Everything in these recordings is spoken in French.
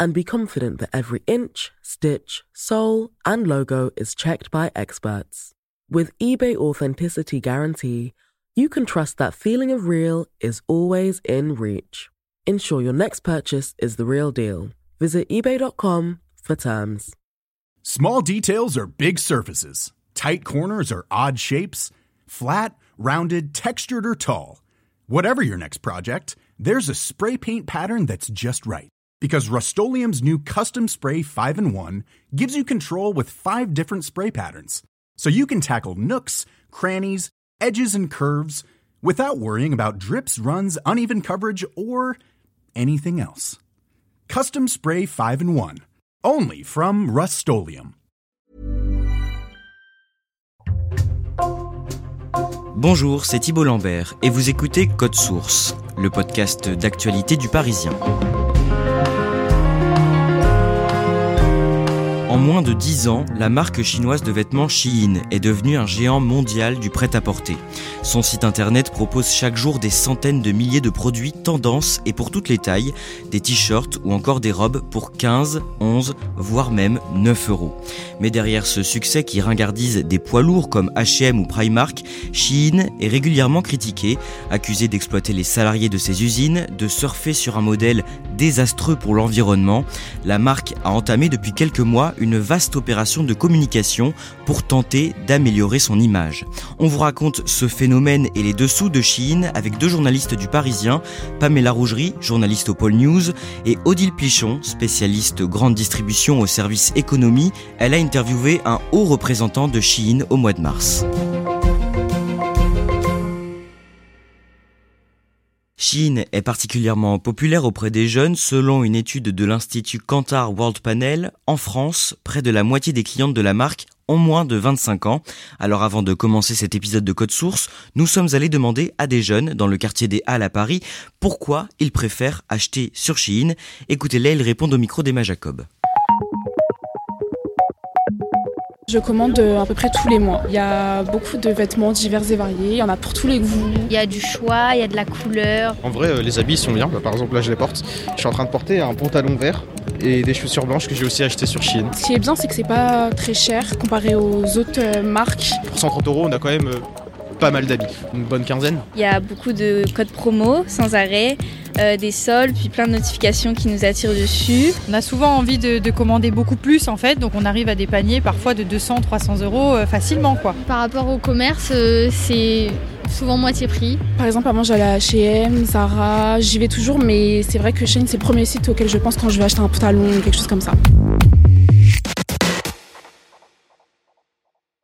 and be confident that every inch, stitch, sole, and logo is checked by experts. With eBay Authenticity Guarantee, you can trust that feeling of real is always in reach. Ensure your next purchase is the real deal. Visit eBay.com for terms. Small details are big surfaces, tight corners are odd shapes, flat, rounded, textured, or tall. Whatever your next project, there's a spray paint pattern that's just right. Because Rust new Custom Spray 5 and 1 gives you control with five different spray patterns. So you can tackle nooks, crannies, edges, and curves without worrying about drips, runs, uneven coverage, or anything else. Custom Spray 5 and 1. Only from Rust Bonjour, c'est Thibault Lambert et vous écoutez Code Source, le podcast d'actualité du Parisien. Moins de 10 ans, la marque chinoise de vêtements Shein est devenue un géant mondial du prêt-à-porter. Son site internet propose chaque jour des centaines de milliers de produits tendances et pour toutes les tailles, des t-shirts ou encore des robes pour 15, 11, voire même 9 euros. Mais derrière ce succès qui ringardise des poids lourds comme H&M ou Primark, Shein est régulièrement critiqué, accusé d'exploiter les salariés de ses usines, de surfer sur un modèle désastreux pour l'environnement. La marque a entamé depuis quelques mois une vaste opération de communication pour tenter d'améliorer son image. On vous raconte ce phénomène et les dessous de Chine avec deux journalistes du Parisien, Pamela Rougerie, journaliste au Pôle News, et Odile Plichon, spécialiste grande distribution au service économie. Elle a interviewé un haut représentant de Chine au mois de mars. Chine est particulièrement populaire auprès des jeunes. Selon une étude de l'Institut Kantar World Panel, en France, près de la moitié des clientes de la marque ont moins de 25 ans. Alors avant de commencer cet épisode de Code Source, nous sommes allés demander à des jeunes dans le quartier des Halles à Paris pourquoi ils préfèrent acheter sur Chine. Écoutez-les, ils répondent au micro d'Emma Jacob. Je commande euh, à peu près tous les mois. Il y a beaucoup de vêtements divers et variés, il y en a pour tous les goûts. Il y a du choix, il y a de la couleur. En vrai, euh, les habits sont bien. Par exemple, là, je les porte. Je suis en train de porter un pantalon vert et des chaussures blanches que j'ai aussi acheté sur Chine. Ce qui est bien, c'est que c'est pas très cher comparé aux autres euh, marques. Pour 130 euros, on a quand même pas mal d'habits, une bonne quinzaine. Il y a beaucoup de codes promo sans arrêt, euh, des soldes, puis plein de notifications qui nous attirent dessus. On a souvent envie de, commander beaucoup plus en fait, donc on arrive à des paniers parfois de 200, 300 euros euh, facilement quoi. Par rapport au commerce, euh, c'est souvent moitié prix. Par exemple, avant j'allais à H&M, Zara, j'y vais toujours, mais c'est vrai que Shein c'est le premier site auquel je pense quand je vais acheter un pantalon ou quelque chose comme ça.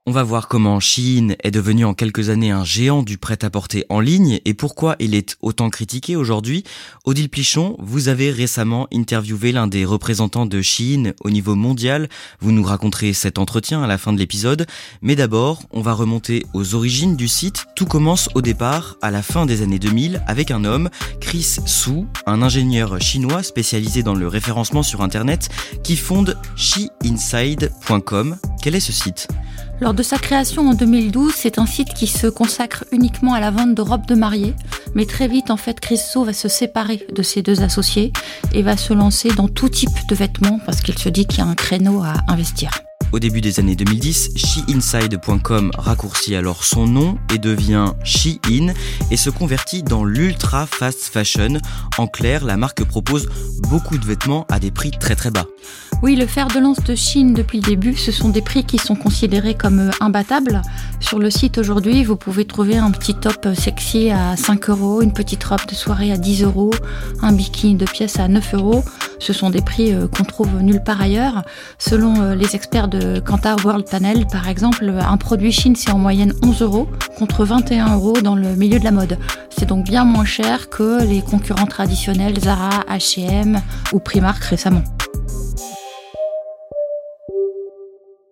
On va voir comment Shein est devenu en quelques années un géant du prêt-à-porter en ligne et pourquoi il est autant critiqué aujourd'hui. Odile Plichon, vous avez récemment interviewé l'un des représentants de Shein au niveau mondial. Vous nous raconterez cet entretien à la fin de l'épisode. Mais d'abord, on va remonter aux origines du site. Tout commence au départ, à la fin des années 2000, avec un homme, Chris Su, un ingénieur chinois spécialisé dans le référencement sur Internet, qui fonde SheInside.com. Quel est ce site? Lors de sa création en 2012, c'est un site qui se consacre uniquement à la vente de robes de mariée. Mais très vite, en fait, Chris va se séparer de ses deux associés et va se lancer dans tout type de vêtements parce qu'il se dit qu'il y a un créneau à investir. Au début des années 2010, SheInside.com raccourcit alors son nom et devient Shein et se convertit dans l'ultra fast fashion. En clair, la marque propose beaucoup de vêtements à des prix très très bas. Oui, le fer de lance de Chine depuis le début, ce sont des prix qui sont considérés comme euh, imbattables. Sur le site aujourd'hui, vous pouvez trouver un petit top sexy à 5 euros, une petite robe de soirée à 10 euros, un bikini de pièce à 9 euros. Ce sont des prix euh, qu'on trouve nulle part ailleurs. Selon euh, les experts de Kantar World Panel, par exemple, un produit Chine, c'est en moyenne 11 euros contre 21 euros dans le milieu de la mode. C'est donc bien moins cher que les concurrents traditionnels Zara, H&M ou Primark récemment.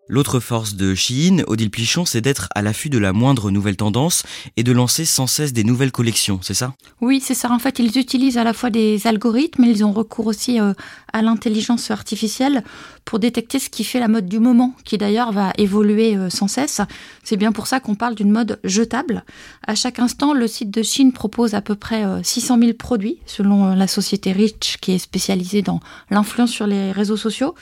L'autre force de Shein, Odile Plichon, c'est d'être à l'affût de la moindre nouvelle tendance et de lancer sans cesse des nouvelles collections, c'est ça? Oui, c'est ça. En fait, ils utilisent à la fois des algorithmes, mais ils ont recours aussi euh, à l'intelligence artificielle pour détecter ce qui fait la mode du moment, qui d'ailleurs va évoluer euh, sans cesse. C'est bien pour ça qu'on parle d'une mode jetable. À chaque instant, le site de Shein propose à peu près 600 euh, 000 produits, selon la société Rich, qui est spécialisée dans l'influence sur les réseaux sociaux.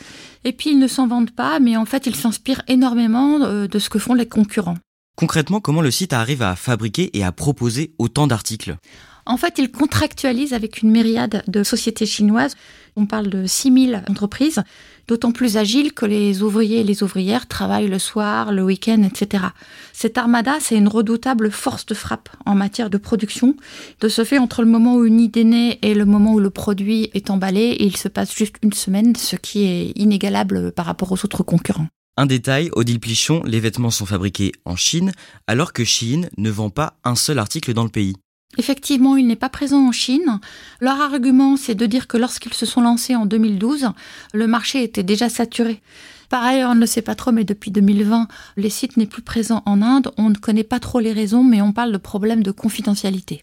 Et puis, ils ne s'en vendent pas, mais en fait, ils s'inspirent énormément euh, de ce que font les concurrents. Concrètement, comment le site arrive à fabriquer et à proposer autant d'articles? En fait, ils contractualisent avec une myriade de sociétés chinoises. On parle de 6000 entreprises, d'autant plus agiles que les ouvriers et les ouvrières travaillent le soir, le week-end, etc. Cette armada, c'est une redoutable force de frappe en matière de production. De ce fait, entre le moment où une idée naît et le moment où le produit est emballé, il se passe juste une semaine, ce qui est inégalable par rapport aux autres concurrents. Un détail, Odile Plichon, les vêtements sont fabriqués en Chine, alors que Chine ne vend pas un seul article dans le pays. Effectivement, il n'est pas présent en Chine. Leur argument, c'est de dire que lorsqu'ils se sont lancés en 2012, le marché était déjà saturé. Par ailleurs, on ne le sait pas trop, mais depuis 2020, les sites n'est plus présent en Inde. On ne connaît pas trop les raisons, mais on parle de problèmes de confidentialité.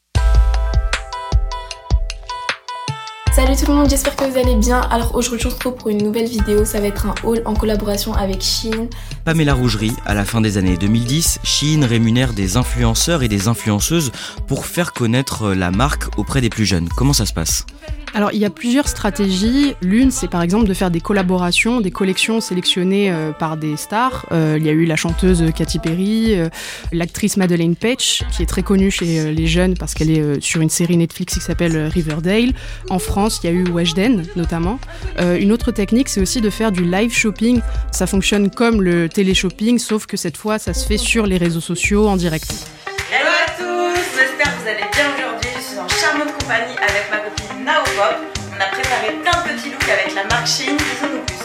Tout le monde, j'espère que vous allez bien. Alors aujourd'hui on se retrouve pour une nouvelle vidéo, ça va être un haul en collaboration avec Shein. Pamela Rougerie, à la fin des années 2010, Shein rémunère des influenceurs et des influenceuses pour faire connaître la marque auprès des plus jeunes. Comment ça se passe? Alors il y a plusieurs stratégies. L'une, c'est par exemple de faire des collaborations, des collections sélectionnées euh, par des stars. Euh, il y a eu la chanteuse Katy Perry, euh, l'actrice Madeleine Page, qui est très connue chez les jeunes parce qu'elle est sur une série Netflix qui s'appelle Riverdale. En France, il y a eu Weshden notamment. une autre technique, c'est aussi de faire du live shopping. Ça fonctionne comme le télé-shopping, sauf que cette fois, ça se fait sur les réseaux sociaux en direct. Hello à tous, j'espère que vous allez bien aujourd'hui. Je suis en charmante compagnie avec ma copine Nao On a préparé plein de petits looks avec la marque Shein, disons-nous.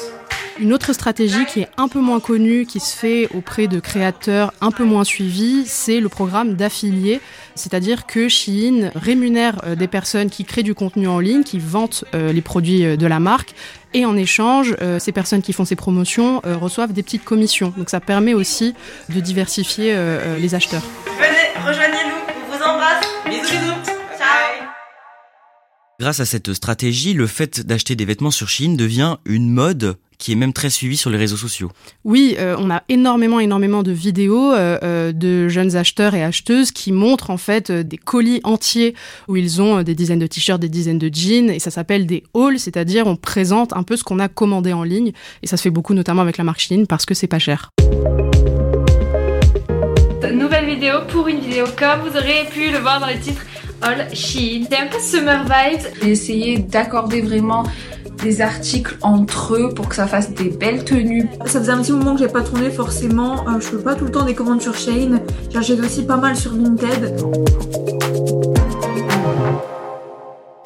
Une autre stratégie qui est un peu moins connue, qui se fait auprès de créateurs un peu moins suivis, c'est le programme d'affiliés. C'est-à-dire que Shein rémunère euh, des personnes qui créent du contenu en ligne, qui vantent euh, les produits euh, de la marque, et en échange, ces personnes qui font ces promotions reçoivent des petites commissions. Donc ça permet aussi de diversifier les acheteurs. Venez, rejoignez-nous, on vous embrasse, bisous bisous, Grâce à cette stratégie, le fait d'acheter des vêtements sur Shein devient une mode qui est même très suivie sur les réseaux sociaux. Oui, euh, on a énormément, énormément de vidéos euh, euh, de jeunes acheteurs et acheteuses qui montrent en fait des colis entiers où ils ont des dizaines de t-shirts, des dizaines de jeans, et ça s'appelle des hauls, c'est-à-dire on présente un peu ce qu'on a commandé en ligne, et ça se fait beaucoup notamment avec la marque Shein parce que c'est pas cher. Nouvelle vidéo pour une vidéo comme vous aurez pu le voir dans le titre All Shein. C'est un peu summer vibes. J'ai essayé d'accorder vraiment des articles entre eux pour que ça fasse des belles tenues. Ça faisait un petit moment que j'ai pas tourné forcément. Euh, je fais pas tout le temps des commandes sur Shein. J'achète aussi pas mal sur Vinted.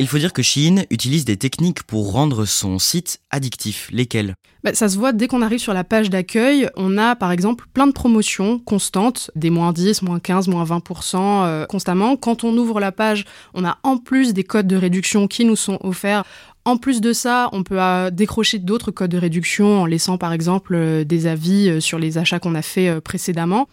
Il faut dire que Shein utilise des techniques pour rendre son site addictif. Lesquelles? Bah, Ça se voit dès qu'on arrive sur la page d'accueil. On a par exemple plein de promotions constantes, des moins 10, moins 15, moins 20% euh, constamment. Quand on ouvre la page, on a en plus des codes de réduction qui nous sont offerts. En plus de ça, on peut euh, décrocher d'autres codes de réduction en laissant par exemple euh, des avis sur les achats qu'on a fait précédemment.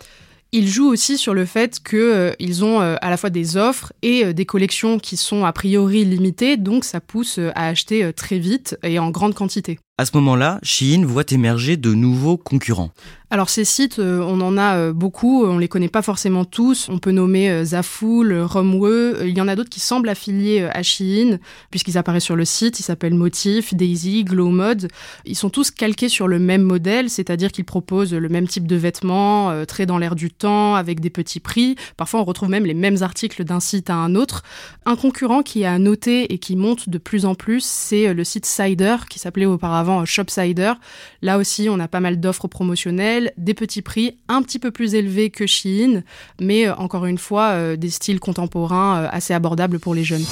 Ils jouent aussi sur le fait qu'ils euh, ont euh, à la fois des offres et euh, des collections qui sont a priori limitées, donc ça pousse à acheter très vite et en grande quantité. À ce moment-là, Shein voit émerger de nouveaux concurrents. Alors ces sites, euh, on en a euh, beaucoup, on les connaît pas forcément tous. On peut nommer euh, Zaful, Romwe. Il y en a d'autres qui semblent affiliés à Shein, puisqu'ils apparaissent sur le site. Ils s'appellent Motif, Daisy, Glow Mode. Ils sont tous calqués sur le même modèle, c'est-à-dire qu'ils proposent le même type de vêtements, très dans l'air du temps, avec des petits prix. Parfois, on retrouve même les mêmes articles d'un site à un autre. Un concurrent qui est à noter et qui monte de plus en plus, c'est le site Cider, qui s'appelait auparavant Shopsider. Là aussi, on a pas mal d'offres promotionnelles des petits prix un petit peu plus élevés que Shein, mais euh, encore une fois, euh, des styles contemporains euh, assez abordables pour les jeunes.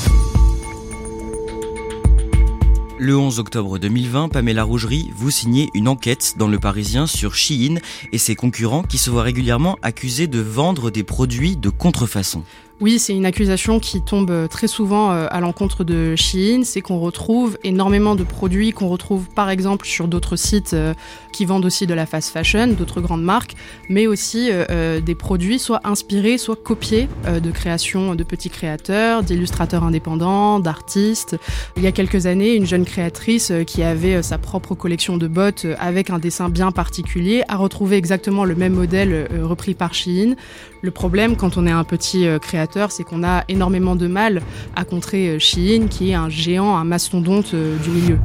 Le 11 octobre 2020, Pamela Rougerie, vous signez une enquête dans Le Parisien sur Shein et ses concurrents qui se voient régulièrement accusés de vendre des produits de contrefaçon. Oui, c'est une accusation qui tombe euh, très souvent euh, à l'encontre de Shein, c'est qu'on retrouve énormément de produits qu'on retrouve par exemple sur d'autres sites euh, qui vendent aussi de la fast fashion, d'autres grandes marques, mais aussi des produits soit inspirés, soit copiés de créations de petits créateurs, d'illustrateurs indépendants, d'artistes. Il y a quelques années, une jeune créatrice qui avait sa propre collection de bottes avec un dessin bien particulier a retrouvé exactement le même modèle repris par Shein. Le problème quand on est un petit créateur, c'est qu'on a énormément de mal à contrer Shein, qui est un géant, un mastodonte du milieu.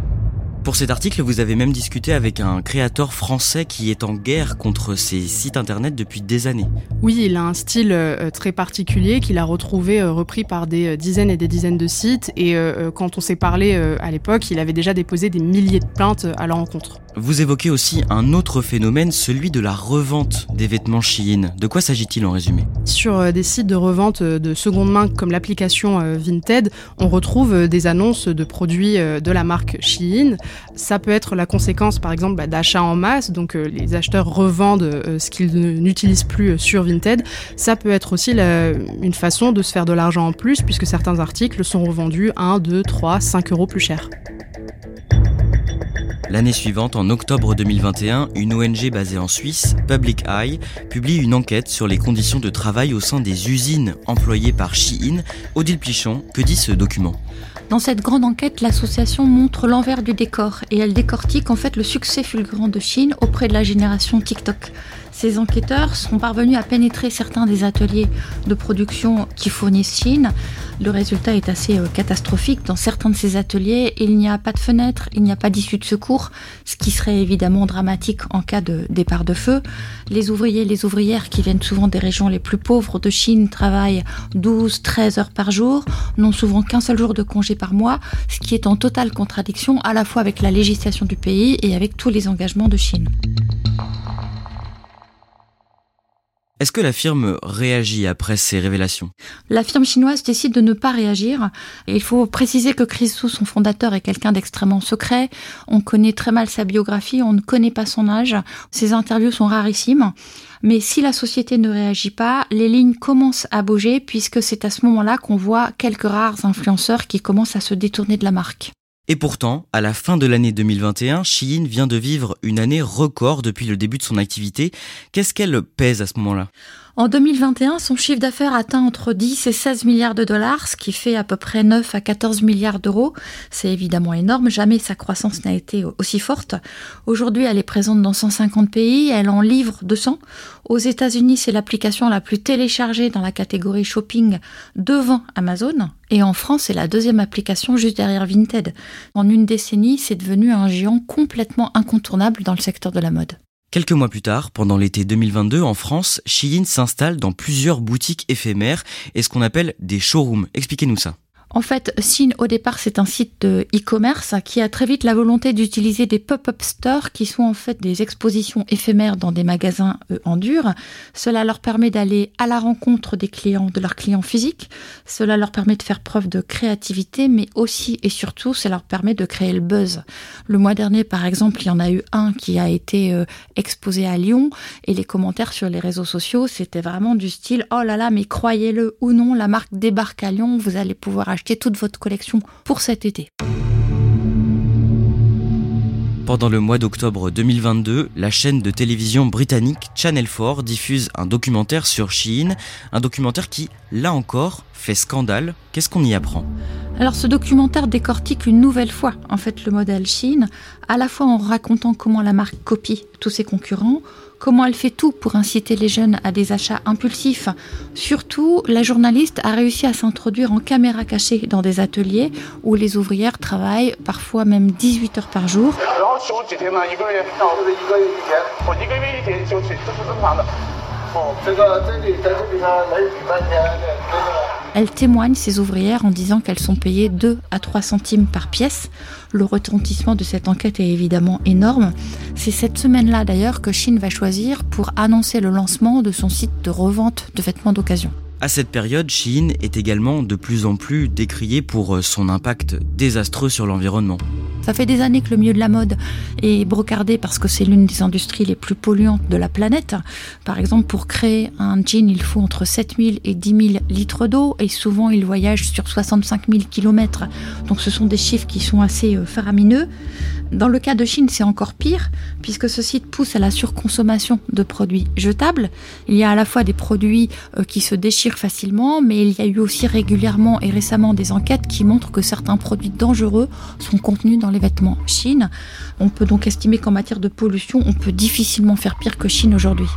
Pour cet article, vous avez même discuté avec un créateur français qui est en guerre contre ces sites internet depuis des années. Oui, il a un style euh, très particulier qu'il a retrouvé euh, repris par des euh, dizaines et des dizaines de sites. Et quand on s'est parlé à l'époque, il avait déjà déposé des milliers de plaintes à leur encontre. Vous évoquez aussi un autre phénomène, celui de la revente des vêtements Shein. De quoi s'agit-il en résumé? Sur des sites de revente de seconde main comme l'application Vinted, on retrouve des annonces de produits de la marque Shein ça peut être la conséquence, par exemple, bah, d'achats en masse, donc euh, les acheteurs revendent euh, ce qu'ils n'utilisent plus euh, sur Vinted. Ça peut être aussi une façon de se faire de l'argent en plus, puisque certains articles sont revendus 1, 2, 3, 5 euros plus cher. L'année suivante, en octobre 2021, une ONG basée en Suisse, Public Eye, publie une enquête sur les conditions de travail au sein des usines employées par Shein. Odile Plichon, que dit ce document? Dans cette grande enquête, l'association montre l'envers du décor et elle décortique en fait le succès fulgurant de Chine auprès de la génération TikTok. Ces enquêteurs sont parvenus à pénétrer certains des ateliers de production qui fournissent Chine. Le résultat est assez euh, catastrophique. Dans certains de ces ateliers, il n'y a pas de fenêtre, il n'y a pas d'issue de secours, ce qui serait évidemment dramatique en cas de départ de feu. Les ouvriers et les ouvrières qui viennent souvent des régions les plus pauvres de Chine travaillent 12, 13 heures par jour, n'ont souvent qu'un seul jour de congé par mois, ce qui est en totale contradiction à la fois avec la législation du pays et avec tous les engagements de Chine. Est-ce que la firme réagit après ces révélations? La firme chinoise décide de ne pas réagir. Il faut préciser que Chris Su, son fondateur, est quelqu'un d'extrêmement secret. On connaît très mal sa biographie, on ne connaît pas son âge. Ses interviews sont rarissimes. Mais si la société ne réagit pas, les lignes commencent à bouger puisque c'est à ce moment-là qu'on voit quelques rares influenceurs qui commencent à se détourner de la marque. Et pourtant, à la fin de l'année 2021, Shein vient de vivre une année record depuis le début de son activité. Qu'est-ce qu'elle pèse à ce moment-là? En 2021, son chiffre d'affaires atteint entre 10 et 16 milliards de dollars, ce qui fait à peu près 9 à 14 milliards d'euros. C'est évidemment énorme, jamais sa croissance n'a été aussi forte. Aujourd'hui, elle est présente dans 150 pays, elle en livre 200. Aux États-Unis, c'est l'application la plus téléchargée dans la catégorie shopping devant Amazon. Et en France, c'est la deuxième application juste derrière Vinted. En une décennie, c'est devenu un géant complètement incontournable dans le secteur de la mode. Quelques mois plus tard, pendant l'été 2022, en France, Shein s'installe dans plusieurs boutiques éphémères et ce qu'on appelle des showrooms. Expliquez-nous ça. En fait, Sin, au départ, c'est un site de e-commerce qui a très vite la volonté d'utiliser des pop-up stores qui sont en fait des expositions éphémères dans des magasins euh, en dur. Cela leur permet d'aller à la rencontre des clients, de leurs clients physiques. Cela leur permet de faire preuve de créativité, mais aussi et surtout, ça leur permet de créer le buzz. Le mois dernier, par exemple, il y en a eu un qui a été euh, exposé à Lyon et les commentaires sur les réseaux sociaux, c'était vraiment du style, oh là là, mais croyez-le ou non, la marque débarque à Lyon, vous allez pouvoir acheter toute votre collection pour cet été. Pendant le mois d'octobre 2022, la chaîne de télévision britannique Channel 4 diffuse un documentaire sur Shein, un documentaire qui, là encore, fait scandale. Qu'est-ce qu'on y apprend? Alors ce documentaire décortique une nouvelle fois en fait le modèle Shein, à la fois en racontant comment la marque copie tous ses concurrents, comment elle fait tout pour inciter les jeunes à des achats impulsifs. Surtout, la journaliste a réussi à s'introduire en caméra cachée dans des ateliers où les ouvrières travaillent parfois même 18 heures par jour. Elle témoigne, ces ouvrières, en disant qu'elles sont payées 2 à 3 centimes par pièce. Le retentissement de cette enquête est évidemment énorme. C'est cette semaine-là d'ailleurs que Chine va choisir pour annoncer le lancement de son site de revente de vêtements d'occasion. À cette période, Chine est également de plus en plus décriée pour son impact désastreux sur l'environnement. Ça fait des années que le milieu de la mode est brocardé parce que c'est l'une des industries les plus polluantes de la planète. Par exemple, pour créer un jean, il faut entre 7000 et 10 000 litres d'eau et souvent il voyage sur 65 000 kilomètres. Donc ce sont des chiffres qui sont assez euh, faramineux. Dans le cas de Chine, c'est encore pire, puisque ce site pousse à la surconsommation de produits jetables. Il y a à la fois des produits euh, qui se déchirent facilement, mais il y a eu aussi régulièrement et récemment des enquêtes qui montrent que certains produits dangereux sont contenus dans les vêtements Chine. On peut donc estimer qu'en matière de pollution, on peut difficilement faire pire que Chine aujourd'hui.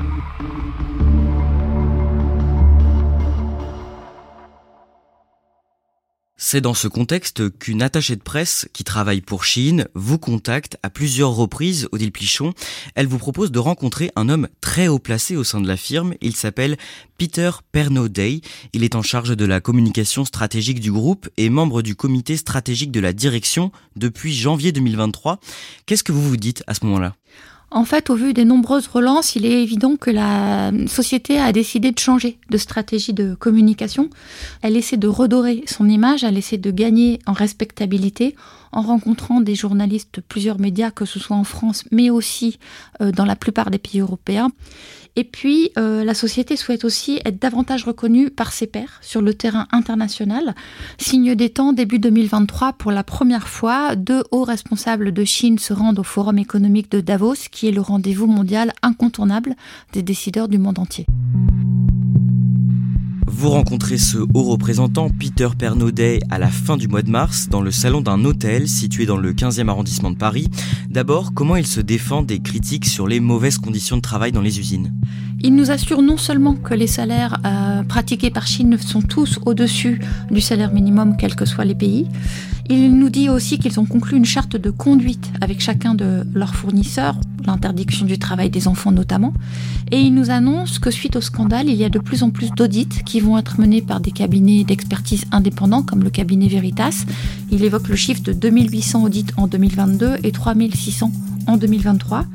C'est dans ce contexte qu'une attachée de presse qui travaille pour Chine vous contacte à plusieurs reprises, Odile Plichon. Elle vous propose de rencontrer un homme très haut placé au sein de la firme. Il s'appelle Peter Pernodey. Il est en charge de la communication stratégique du groupe et membre du comité stratégique de la direction depuis janvier 2023. Qu'est-ce que vous vous dites à ce moment-là? En fait, au vu des nombreuses relances, il est évident que la société a décidé de changer de stratégie de communication. Elle essaie de redorer son image, elle essaie de gagner en respectabilité en rencontrant des journalistes, plusieurs médias, que ce soit en France, mais aussi euh, dans la plupart des pays européens. Et puis, euh, la société souhaite aussi être davantage reconnue par ses pairs sur le terrain international. Signe des temps, début 2023, pour la première fois, deux hauts responsables de Chine se rendent au Forum économique de Davos, qui est le rendez-vous mondial incontournable des décideurs du monde entier. Vous rencontrez ce haut représentant Peter Pernaudet à la fin du mois de mars dans le salon d'un hôtel situé dans le 15e arrondissement de Paris. D'abord, comment il se défend des critiques sur les mauvaises conditions de travail dans les usines? Il nous assure non seulement que les salaires euh, pratiqués par Chine sont tous au-dessus du salaire minimum, quels que soient les pays, il nous dit aussi qu'ils ont conclu une charte de conduite avec chacun de leurs fournisseurs, l'interdiction du travail des enfants notamment, et il nous annonce que suite au scandale, il y a de plus en plus d'audits qui vont être menés par des cabinets d'expertise indépendants comme le cabinet Veritas. Il évoque le chiffre de 2800 audits en 2022 et 3600 en 2023.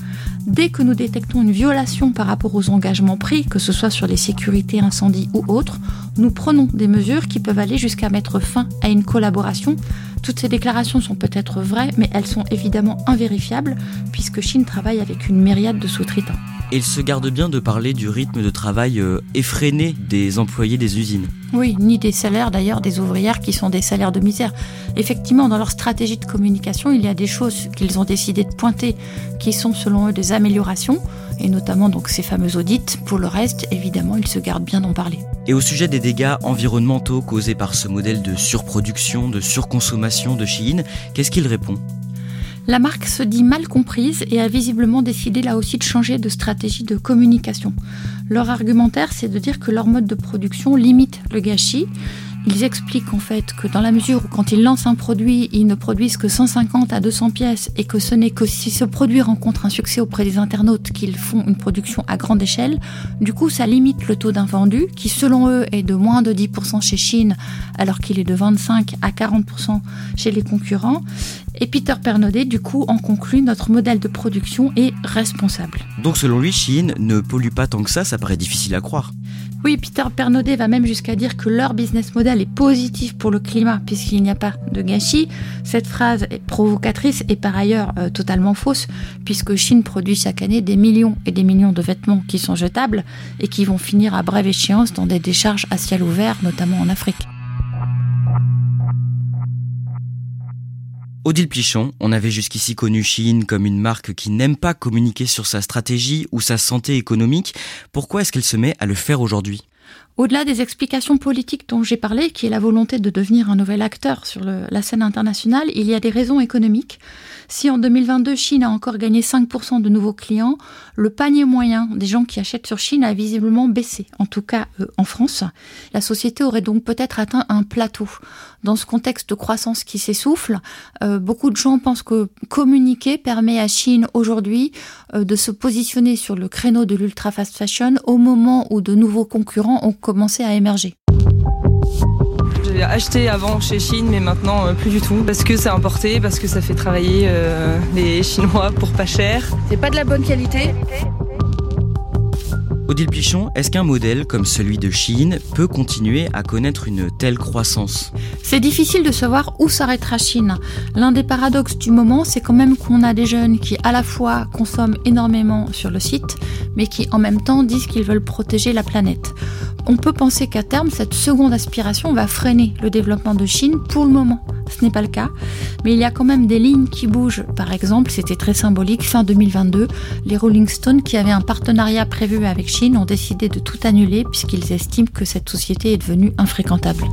Dès que nous détectons une violation par rapport aux engagements pris, que ce soit sur les sécurités, incendies ou autres, nous prenons des mesures qui peuvent aller jusqu'à mettre fin à une collaboration. Toutes ces déclarations sont peut-être vraies, mais elles sont évidemment invérifiables, puisque Chine travaille avec une myriade de sous-traitants. Il se garde bien de parler du rythme de travail euh, effréné des employés des usines. Oui, ni des salaires d'ailleurs des ouvrières qui sont des salaires de misère. Effectivement, dans leur stratégie de communication, il y a des choses qu'ils ont décidé de pointer qui sont selon eux des améliorations, et notamment donc ces fameux audits. Pour le reste, évidemment, ils se gardent bien d'en parler. Et au sujet des dégâts environnementaux causés par ce modèle de surproduction, de surconsommation de Chine, qu'est-ce qu'il répond? La marque se dit mal comprise et a visiblement décidé là aussi de changer de stratégie de communication. Leur argumentaire, c'est de dire que leur mode de production limite le gâchis ils expliquent en fait que dans la mesure où quand ils lancent un produit, ils ne produisent que 150 à 200 pièces et que ce n'est que si ce produit rencontre un succès auprès des internautes qu'ils font une production à grande échelle, du coup ça limite le taux d'invendu qui selon eux est de moins de 10% chez Chine alors qu'il est de 25 à 40% chez les concurrents. Et Peter Pernodé du coup en conclut notre modèle de production est responsable. Donc selon lui, Chine ne pollue pas tant que ça, ça paraît difficile à croire. Oui, Peter Pernaudet va même jusqu'à dire que leur business model est positif pour le climat puisqu'il n'y a pas de gâchis. Cette phrase est provocatrice et par ailleurs euh, totalement fausse puisque Chine produit chaque année des millions et des millions de vêtements qui sont jetables et qui vont finir à brève échéance dans des décharges à ciel ouvert, notamment en Afrique. Odile Plichon, on avait jusqu'ici connu Chine comme une marque qui n'aime pas communiquer sur sa stratégie ou sa santé économique. Pourquoi est-ce qu'elle se met à le faire aujourd'hui? Au-delà des explications politiques dont j'ai parlé, qui est la volonté de devenir un nouvel acteur sur la scène internationale, il y a des raisons économiques. Si en 2022, Chine a encore gagné 5% de nouveaux clients, le panier moyen des gens qui achètent sur Chine a visiblement baissé, en tout cas euh, en France. La société aurait donc peut-être atteint un plateau. Dans ce contexte de croissance qui s'essouffle, euh, beaucoup de gens pensent que communiquer permet à Chine aujourd'hui euh, de se positionner sur le créneau de l'ultra fast fashion au moment où de nouveaux concurrents ont commencé à émerger. J'ai acheté avant chez Chine, mais maintenant euh, plus du tout. Parce que c'est importé, parce que ça fait travailler euh, les Chinois pour pas cher. C'est pas de la bonne qualité. Odile Pichon, est-ce qu'un modèle comme celui de Shein peut continuer à connaître une telle croissance? C'est difficile de savoir où s'arrêtera Chine. L'un des paradoxes du moment, c'est quand même qu'on a des jeunes qui à la fois consomment énormément sur le site, mais qui en même temps disent qu'ils veulent protéger la planète. On peut penser qu'à terme, cette seconde aspiration va freiner le développement de Chine pour le moment. Ce n'est pas le cas, mais il y a quand même des lignes qui bougent. Par exemple, c'était très symbolique, fin 2022, les Rolling Stones qui avaient un partenariat prévu avec Chine ont décidé de tout annuler puisqu'ils estiment que cette société est devenue infréquentable.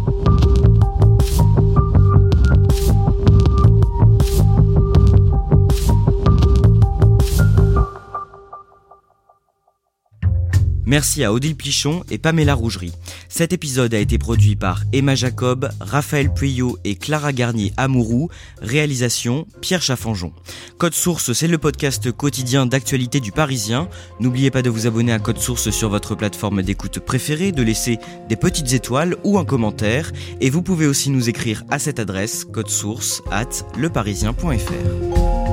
Merci à Odile Plichon et Pamela Rougerie. Cet épisode a été produit par Emma Jacob, Raphaël Pueyo et Clara Garnier Amourou. Réalisation Pierre Chaffanjon. Code Source, c'est le podcast quotidien d'actualité du Parisien. N'oubliez pas de vous abonner à Code Source sur votre plateforme d'écoute préférée, de laisser des petites étoiles ou un commentaire. Et vous pouvez aussi nous écrire à cette adresse code source at leparisien.fr.